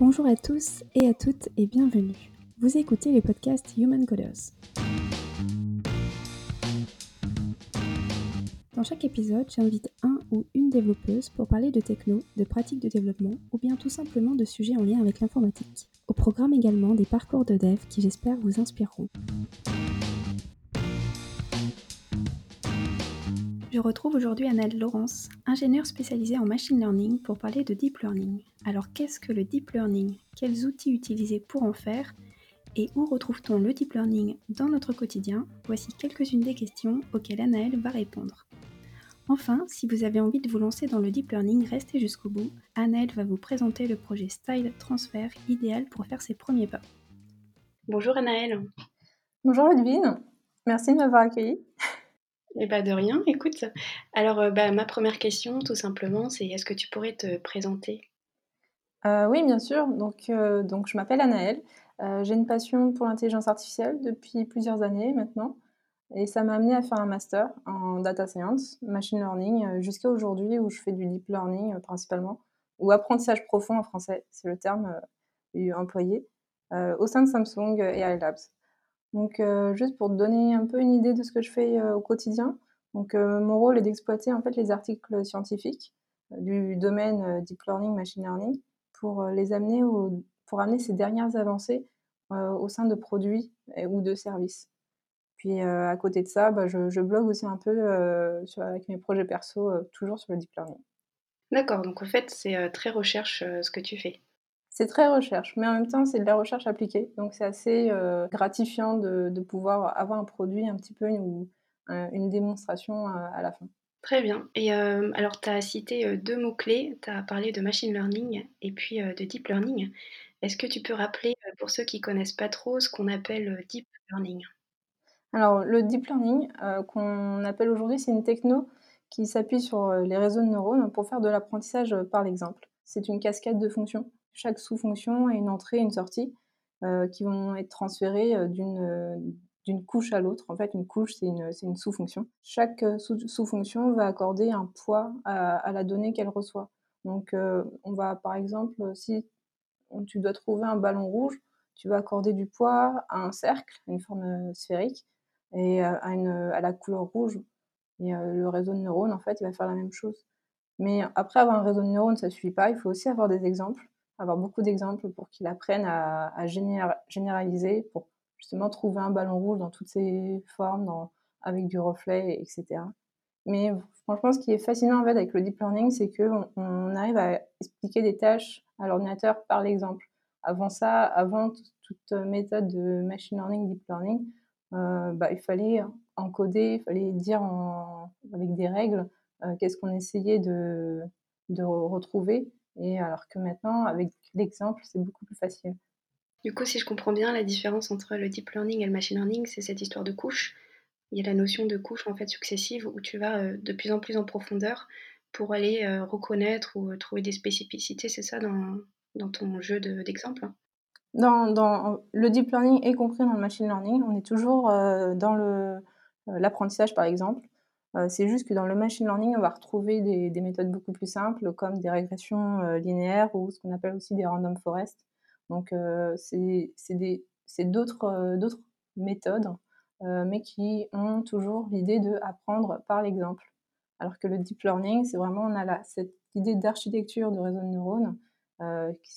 Bonjour à tous et à toutes et bienvenue. Vous écoutez les podcasts Human Coders. Dans chaque épisode, j'invite un ou une développeuse pour parler de techno, de pratiques de développement ou bien tout simplement de sujets en lien avec l'informatique. Au programme également des parcours de dev qui j'espère vous inspireront. Je retrouve aujourd'hui Annette Laurence, ingénieure spécialisée en machine learning pour parler de deep learning. Alors qu'est-ce que le deep learning? Quels outils utiliser pour en faire? Et où retrouve-t-on le deep learning dans notre quotidien? Voici quelques-unes des questions auxquelles Anaëlle va répondre. Enfin, si vous avez envie de vous lancer dans le deep learning, restez jusqu'au bout. Anaëlle va vous présenter le projet Style Transfer idéal pour faire ses premiers pas. Bonjour Anaëlle. Bonjour Ludwine, merci de m'avoir accueillie. Eh bah de rien, écoute. Alors, euh, bah, ma première question, tout simplement, c'est est-ce que tu pourrais te présenter? Euh, Oui, bien sûr. Donc, euh, je m'appelle Anaëlle. J'ai une passion pour l'intelligence artificielle depuis plusieurs années maintenant. Et ça m'a amené à faire un master en data science, machine learning, jusqu'à aujourd'hui où je fais du deep learning principalement, ou apprentissage profond en français, c'est le terme employé, au sein de Samsung AI Labs. Donc, euh, juste pour donner un peu une idée de ce que je fais euh, au quotidien. Euh, mon rôle est d'exploiter en fait les articles scientifiques du domaine deep learning, machine learning, pour les amener pour amener ces dernières avancées au sein de produits ou de services. Puis à côté de ça, bah, je, blogue aussi un peu avec mes projets perso, toujours sur le deep learning. D'accord, donc en fait c'est très recherche ce que tu fais. C'est très recherche, mais en même temps, c'est de la recherche appliquée. Donc, c'est assez euh, gratifiant de, pouvoir avoir un produit un petit peu une démonstration euh, à, la fin. Très bien. Et euh, alors, tu as cité deux mots-clés. Tu as parlé de machine learning et puis de deep learning. Est-ce que tu peux rappeler, pour ceux qui ne connaissent pas trop, ce qu'on appelle deep learning? Alors, le deep learning, qu'on appelle aujourd'hui, c'est une techno qui s'appuie sur les réseaux de neurones pour faire de l'apprentissage par l'exemple. C'est une cascade de fonctions chaque sous-fonction a une entrée et une sortie euh, qui vont être transférées euh, euh, d'une couche à l'autre. En fait, une couche, c'est une, une sous-fonction. Chaque sous-fonction va accorder un poids à, la donnée qu'elle reçoit. Donc, on va, par exemple, si tu dois trouver un ballon rouge, tu vas accorder du poids à un cercle, une forme sphérique, et à, une, à la couleur rouge. Et le réseau de neurones, en fait, il va faire la même chose. Mais après avoir un réseau de neurones, ça ne suffit pas. Il faut aussi avoir des exemples avoir beaucoup d'exemples pour qu'il apprenne à, généraliser, pour justement trouver un ballon rouge dans toutes ses formes, avec du reflet, etc. Mais franchement, ce qui est fascinant en fait avec le deep learning, c'est qu'on on arrive à expliquer des tâches à l'ordinateur par l'exemple. Avant ça, avant toute méthode de machine learning, deep learning, euh, bah, il fallait encoder, il fallait dire avec des règles euh, qu'est-ce qu'on essayait de, de retrouver. Et alors que maintenant, avec l'exemple, c'est beaucoup plus facile. Du coup, si je comprends bien, la différence entre le deep learning et le machine learning, c'est cette histoire de couches. Il y a la notion de couches en fait successives où tu vas euh, de plus en plus en profondeur pour aller euh, reconnaître ou euh, trouver des spécificités. C'est ça dans, dans, ton jeu d'exemple? Dans, dans, le deep learning est compris dans le machine learning. On est toujours dans l'apprentissage, par exemple. Euh, c'est juste que dans le machine learning, on va retrouver des, méthodes beaucoup plus simples, comme des régressions euh, linéaires ou ce qu'on appelle aussi des random forests. Donc, euh, c'est d'autres méthodes, mais qui ont toujours l'idée d'apprendre par l'exemple. Alors que le deep learning, c'est vraiment, on a cette idée d'architecture de réseau de neurones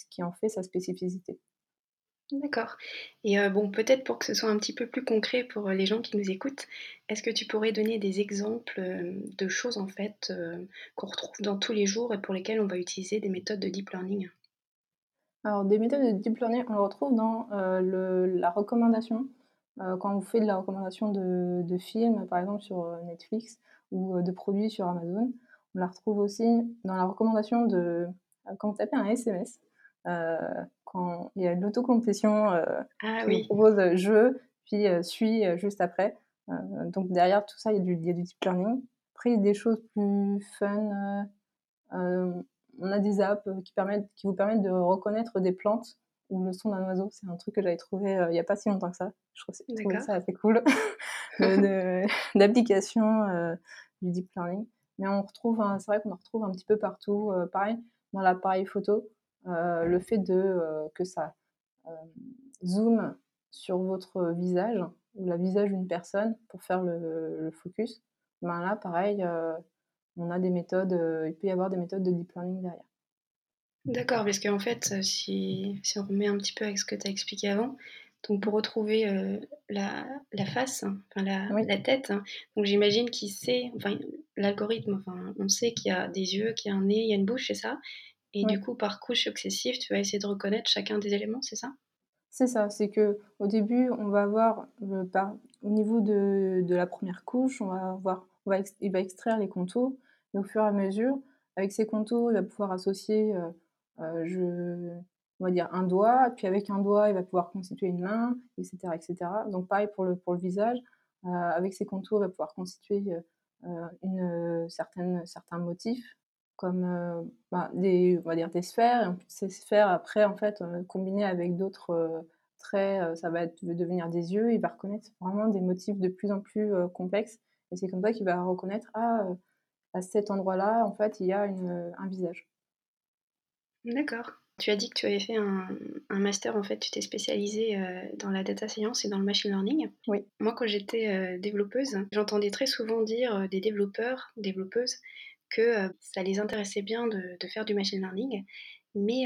qui en fait sa spécificité. D'accord. Et euh, bon, peut-être pour que ce soit un petit peu plus concret pour euh, les gens qui nous écoutent, est-ce que tu pourrais donner des exemples euh, de choses en fait qu'on retrouve dans tous les jours et pour lesquelles on va utiliser des méthodes de deep learning? Alors, des méthodes de deep learning, on le retrouve dans la recommandation. quand vous faites de la recommandation de, films, par exemple sur Netflix, ou de produits sur Amazon, on la retrouve aussi dans la recommandation de quand vous tapez un SMS quand il y a l'autocomplétion euh, ah, qui oui. propose euh, je, puis euh, suis juste après. donc derrière tout ça, il y, a du, il y, a du, deep learning. Après, il y a des choses plus fun. on a des apps qui, permettent, qui vous permettent de reconnaître des plantes ou le son d'un oiseau. C'est un truc que j'avais trouvé il n'y a pas si longtemps que ça. Je trouve ça assez cool. D'application du deep learning. Mais on retrouve, c'est vrai qu'on en retrouve un petit peu partout. pareil, dans l'appareil photo, le fait de, que ça, zoome sur votre visage ou le visage d'une personne pour faire le le focus, ben, là pareil, on a des méthodes, il peut y avoir des méthodes de deep learning derrière. D'accord, parce qu'en fait, si si on remet un petit peu avec ce que tu as expliqué avant, donc pour retrouver, la la face, enfin la Oui. la tête, donc j'imagine qu'il sait, enfin l'algorithme, enfin on sait qu'il y a des yeux, qu'il y a un nez, il y a une bouche, c'est ça? Et du coup, par couche successive, tu vas essayer de reconnaître chacun des éléments, c'est ça? C'est ça, c'est qu'au début, on va avoir, par au niveau de de la 1re couche, on va avoir on va ex il va extraire les contours et au fur et à mesure, avec ces contours, il va pouvoir associer, heu, je on va dire un doigt, puis avec un doigt, il va pouvoir constituer une main et cetera et cetera. Donc pareil pour le pour le visage, heu, avec ces contours, il va pouvoir constituer, une, certaine certains motifs comme, heu, bah, des on va dire des sphères et ces sphères après en fait, heu, combinées avec d'autres, heu, traits, heu, ça va être devenir des yeux. Il va reconnaître vraiment des motifs de plus en plus, complexes et c'est comme ça qu'il va reconnaître: «Ah, à cet endroit-là, en fait, il y a une, un visage». D'accord. Tu as dit que tu avais fait un un master, en fait, tu t'es spécialisée, dans la data science et dans le machine learning. Oui. Moi, quand j'étais, développeuse, j'entendais très souvent dire, des développeurs, développeuses que, ça les intéressait bien de faire du machine learning, mais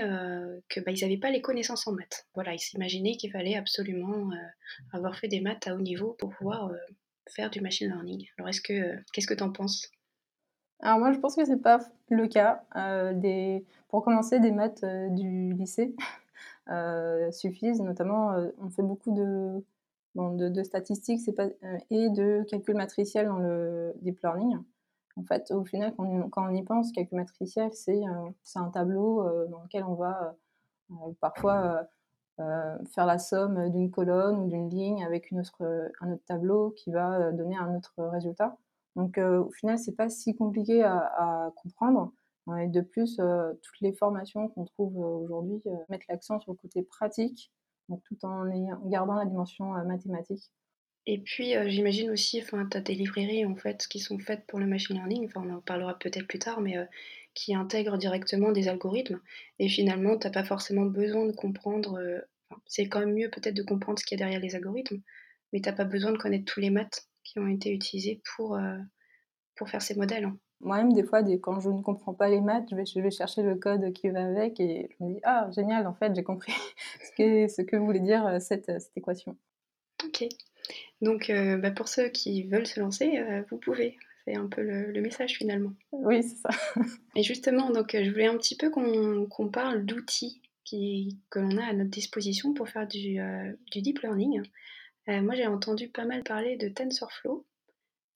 que, bah, ils avaient pas les connaissances en maths. Voilà, ils s'imaginaient qu'il fallait absolument, avoir fait des maths à haut niveau pour pouvoir, faire du machine learning. Alors est-ce que, qu'est-ce que tu en penses? Alors moi, je pense que c'est pas le cas, pour commencer, des maths, du lycée, suffisent. Notamment, on fait beaucoup de statistiques, et de calcul matriciel dans le deep learning. En fait, au final, quand on y pense, calcul matriciel, c'est, heu, c'est un tableau, heu, dans lequel on va, heu, parfois, faire la somme d'une colonne ou d'une ligne avec un autre tableau qui va, donner un autre résultat. Donc au final, c'est pas si compliqué à comprendre. Ouais, de plus, toutes les formations qu'on trouve, aujourd'hui, mettent l'accent sur le côté pratique, tout en gardant la dimension, mathématique. Et puis, heu, j'imagine aussi, enfin, tu as des librairies, en fait, qui sont faites pour le machine learning, enfin, on en parlera peut-être plus tard, mais heu, qui intègrent directement des algorithmes et finalement, tu as pas forcément besoin de comprendre, enfin, c'est quand même mieux peut-être de comprendre ce qu'il y a derrière les algorithmes, mais tu as pas besoin de connaître tous les maths qui ont été utilisés pour, pour faire ces modèles. Moi-même, des fois, des quand je ne comprends pas les maths, je vais je vais chercher le code qui va avec et je me dis: «Ah génial, en fait, j'ai compris ce que ce que voulait dire, cette cette équation». OK. Donc heu, bah, pour ceux qui veulent se lancer, heu, vous pouvez. C'est un peu le le message, finalement. Oui, c'est ça. Et justement, donc heu, je voulais un petit peu qu'on parle d'outils que l'on a à notre disposition pour faire du, du deep learning. Moi, j'ai entendu pas mal parler de TensorFlow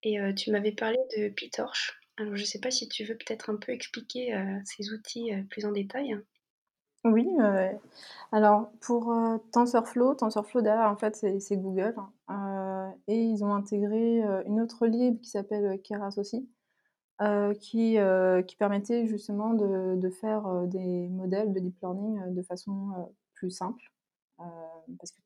et tu m'avais parlé de PyTorch. Alors je sais pas si tu veux peut-être un peu expliquer, ces outils, plus en détail? Oui, alors pour, heu, TensorFlow, TensorFlow derrière en fait c'est Google, heu et ils ont intégré, heu, une autre lib qui s'appelle, Keras aussi, qui, permettait justement de faire, des modèles de deep learning, de façon, plus simple. Parce que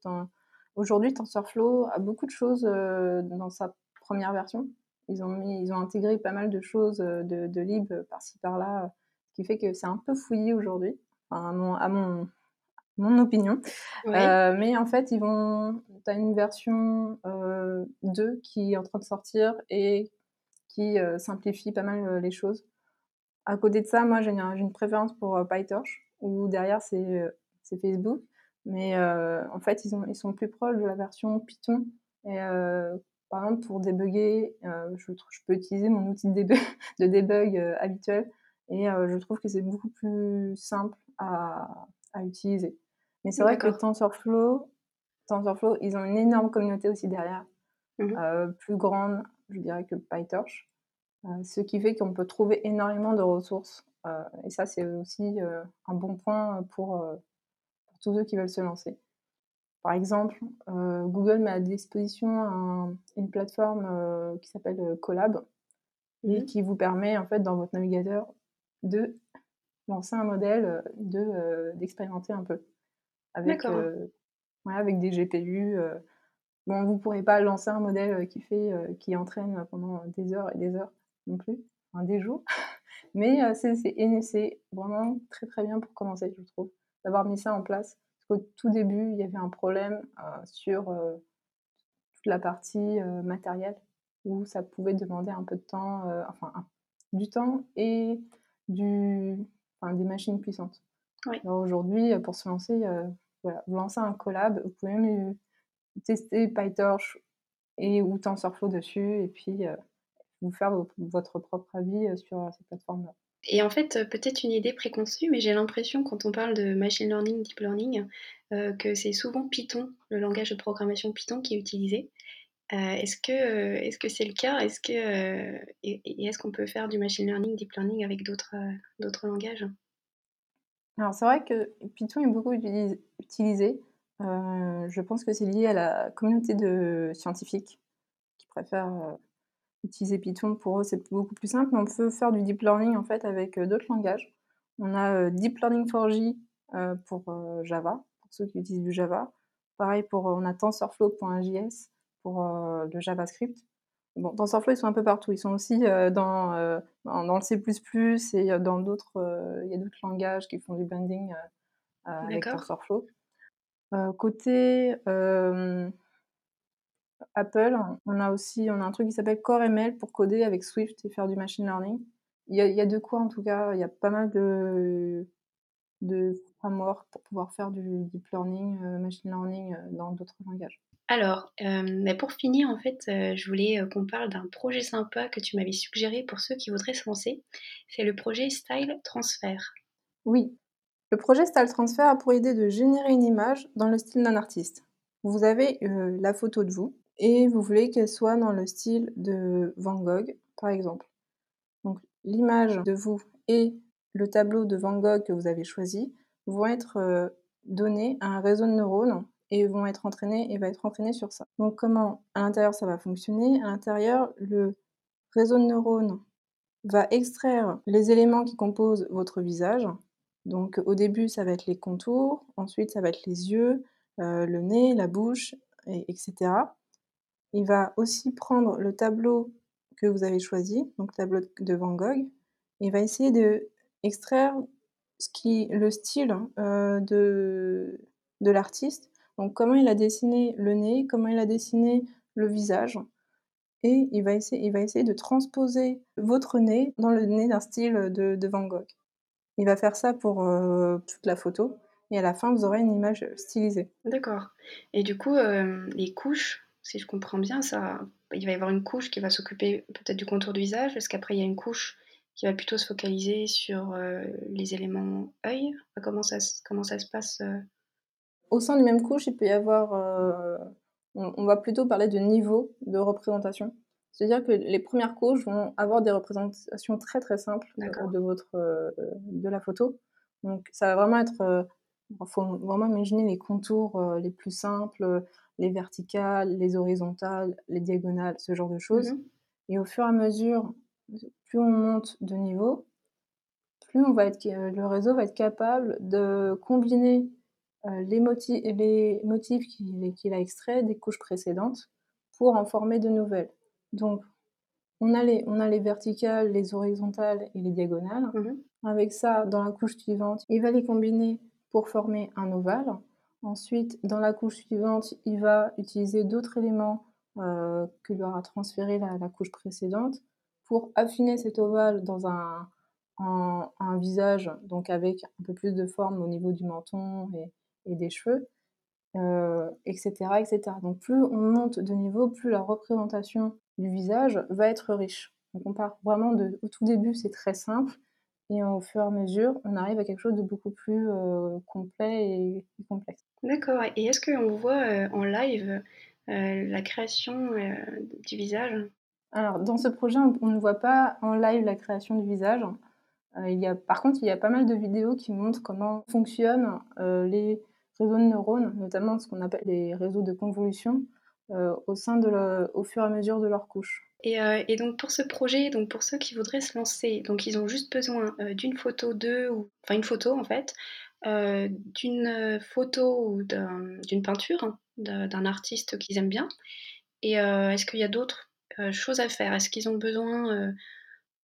aujourd'hui TensorFlow a beaucoup de choses, dans sa 1re version. Ils ont mis ils ont intégré pas mal de choses, de lib par-ci par-là, ce qui fait que c'est un peu fouillis aujourd'hui, enfin à mon à mon mon opinion. Oui. Heu, mais en fait, ils vont tu as une version, heu, 2 qui est en train de sortir et qui, heu, simplifie pas mal, heu, les choses. À côté de ça, moi j'ai un j'ai une préférence pour, PyTorch où derrière c'est, Facebook, mais en fait ils ont ils sont plus proches de la version Python et par exemple pour débugger, je je peux utiliser mon outil de débug de debug, habituel et je trouve que c'est beaucoup plus simple à à utiliser. Mais c'est vrai que. TensorFlow TensorFlow, ils ont une énorme communauté aussi derrière, Mmh mh. heu, plus grande, je dirais que PyTorch, heu, ce qui fait qu'on peut trouver énormément de ressources, heu et ça c'est aussi, un bon point pour, tous ceux qui veulent se lancer. Par exemple, Google met à disposition un une plateforme, qui s'appelle, heu, Colab Mmh et qui vous permet en fait dans votre navigateur de lancer un modèle, de, d'expérimenter un peu avec, ouais, avec des GPU. Bon, vous pourrez pas lancer un modèle, qui fait, qui entraîne pendant des heures et des heures non plus, enfin des jours, Mais c'est vraiment très, très bien pour commencer, je trouve, d'avoir mis ça en place. Parce qu'au tout début, il y avait un problème, sur, toute la partie, matérielle où ça pouvait demander un peu de temps, enfin un du temps et du enfin des machines puissantes. Oui. Aujourd'hui, heu, pour se lancer, voilà, vous lancez un collab, vous pouvez même, heu, tester PyTorch et ou TensorFlow dessus et puis, vous faire vo votre propre avis, sur, cette plateforme-là. Et en fait, peut-être une idée préconçue, mais j'ai l'impression quand on parle de machine learning, deep learning, que c'est souvent Python, le langage de programmation Python qui est utilisé. Heu, est-ce que, heu, est-ce c'est le cas? Est-ce heu et est-ce qu'on peut faire du machine learning, deep learning avec d'autres, langages? Alors c'est vrai que Python est beaucoup utilis utilisé. Je pense que c'est lié à la communauté de scientifiques qui préfèrent, utiliser Python. Pour eux, c'est beaucoup plus simple, on peut faire du deep learning en fait avec, d'autres langages. On a, Deep Learning 4j, heu, pour, Java, pour ceux qui utilisent du Java. Pareil pour, on a TensorFlow.js pour, le JavaScript. Bon, TensorFlow, ils sont un peu partout. Ils sont aussi, dans, dans dans le C++ et dans d'autres, il y a d'autres langages qui font du binding, heu, heu, avec. TensorFlow. Côté, Apple, on a aussi on a un truc qui s'appelle CoreML pour coder avec Swift et faire du machine learning. Il y a il y a de quoi en tout cas, il y a pas mal de de frameworks pour pouvoir faire du deep learning, machine learning, dans d'autres langages. Alors, bah, pour finir, en fait, heu, je voulais, heu, qu'on parle d'un projet sympa que tu m'avais suggéré pour ceux qui voudraient se lancer. C'est le projet Style Transfer. Oui, le projet Style Transfer a pour idée de générer une image dans le style d'un artiste. Vous avez, la photo de vous et vous voulez qu'elle soit dans le style de Van Gogh, par exemple. Donc l'image de vous et le tableau de Van Gogh que vous avez choisi vont être, donnés à un réseau de neurones et vont être entraînés et va être entraîné sur ça. Donc comment à l'intérieur ça va fonctionner? À l'intérieur, le réseau de neurones va extraire les éléments qui composent votre visage. Donc au début, ça va être les contours, ensuite ça va être les yeux, heu, le nez, la bouche et et il va aussi prendre le tableau que vous avez choisi, donc le tableau de Van Gogh, et va essayer d'extraire ce qui le style, heu, de de l'artiste. Donc comment il a dessiné le nez, comment il a dessiné le visage et il va essayer il va essayer de transposer votre nez dans le nez d'un style, de Van Gogh. Il va faire ça pour, heu, toute la photo et à la fin, vous aurez une image, stylisée. D'accord et du coup, hem, les couches, si je comprends bien, ça il va y avoir une couche qui va s'occuper peut-être du contour du visage? Est-ce qu'après il y a une couche qui va plutôt se focaliser sur, heu, les éléments œil? Comment ça se comment ça se passe? Au sein d'une même couche, il peut y avoir, heu, on on va plutôt parler de niveau de représentation. C'est-à-dire que les premières couches vont avoir des représentations très, très simples, D'accord. de votre, heu, de la photo. Donc ça va vraiment être, il faut vraiment imaginer les contours, les plus simples, les verticales, les horizontales, les diagonales, ce genre de choses Mmh et au fur et à mesure, plus on monte de niveau, plus on va être le réseau va être capable de combiner, les moti les motifs qu'il a extraits des couches précédentes pour en former de nouvelles. Donc on a les on a les verticales, les horizontales et les diagonales. Mmh Avec ça, dans la couche suivante, il va les combiner pour former un ovale. Ensuite, dans la couche suivante, il va utiliser d'autres éléments, heu, que lui aura transféré la la couche précédente pour affiner cet ovale dans un un visage, donc avec un peu plus de forme au niveau du menton et et des cheveux, heu et cetera et cetera. Donc plus on monte de niveau, plus la représentation du visage va être riche. Donc on part vraiment de au tout début, c'est très simple et au fur et à mesure, on arrive à quelque chose de beaucoup plus, heu, complet et et complexe. D'accord et est-ce qu'on voit, heu, en live, la création, du visage? Alors dans ce projet, on on ne voit pas en live la création du visage. Il y a par contre, il y a pas mal de vidéos qui montrent comment fonctionnent, les réseaux de neurones, notamment ce qu'on appelle les réseaux de convolution, heu, au sein de au fur et à mesure de leurs couches. Et heu et donc pour ce projet, donc pour ceux qui voudraient se lancer, donc ils ont juste besoin, heu, d'une photo d'eux ou enfin une photo en fait, d'une, photo ou d'un d'une peinture, hein, d'un artiste qu'ils aiment bien et est-ce qu'il y a d'autres, choses à faire? Est-ce qu'ils ont besoin,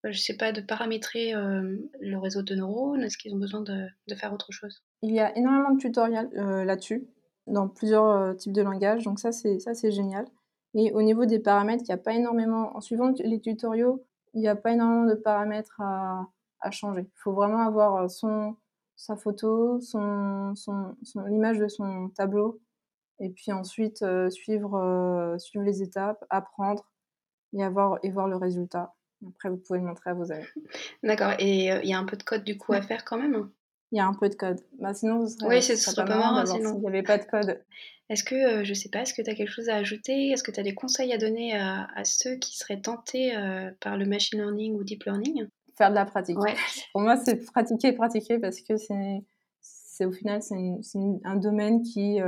je sais pas, de paramétrer le réseau de neurones Est-ce qu'ils ont besoin de, faire autre chose? Il y a énormément de tutoriels là-dessus, dans plusieurs types de langages, donc ça c'est génial. Et au niveau des paramètres, il n'y a pas énormément, en suivant les tutoriaux, il n'y a pas énormément de paramètres à, changer. Il faut vraiment avoir sa photo, son l'image de son tableau, et puis ensuite suivre, suivre les étapes, apprendre et, avoir, et voir le résultat. Après, vous pouvez le montrer à vos amis. D'accord. Et il y a un peu de code du coup à faire quand même? Il y a un peu de code. Bah, sinon, ce serait, oui, ce serait pas, marrant, s'il n'y avait pas de code. Est-ce que, je sais pas, est-ce que tu as quelque chose à ajouter? Est-ce que tu as des conseils à donner à, ceux qui seraient tentés par le machine learning ou deep learning? Faire de la pratique. Pour moi, c'est pratiquer, pratiquer parce que c'est, c'est au final, c'est, un domaine qui,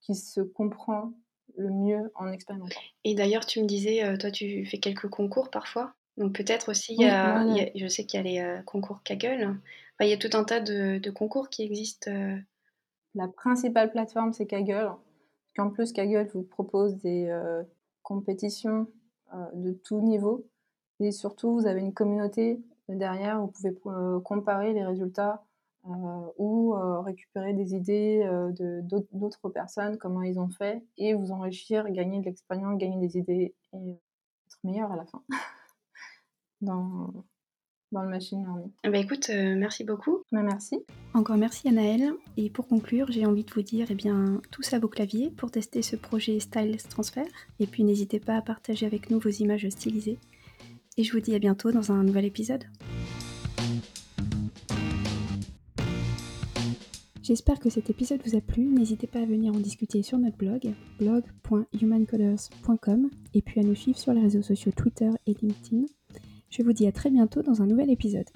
qui se comprend le mieux en expérimentant. Et d'ailleurs, tu me disais, toi, tu fais quelques concours parfois? Donc peut-être aussi, il y a, je sais qu'il y a les euh, concours Kaggle. il y a tout un tas de, concours qui existent. Euh. La principale plateforme, c'est Kaggle. En plus, Kaggle vous propose des euh, compétitions de tout niveau. Et surtout, vous avez une communauté derrière, vous pouvez comparer les résultats ou récupérer des idées de d'autres personnes, comment ils ont fait, et vous enrichir, gagner de l'expérience, gagner des idées et être meilleur à la fin. dans, dans le machine learning. Bah écoute, euh, merci beaucoup. Bah merci. Encore merci Anaëlle. Et pour conclure, j'ai envie de vous dire, eh bien, tous à vos claviers pour tester ce projet Style Transfer. Et puis n'hésitez pas à partager avec nous vos images stylisées. Et je vous dis à bientôt dans un nouvel épisode. J'espère que cet épisode vous a plu. N'hésitez pas à venir en discuter sur notre blog, blog.humancoders.com, et puis à nous suivre sur les réseaux sociaux Twitter et LinkedIn. Je vous dis à très bientôt dans un nouvel épisode.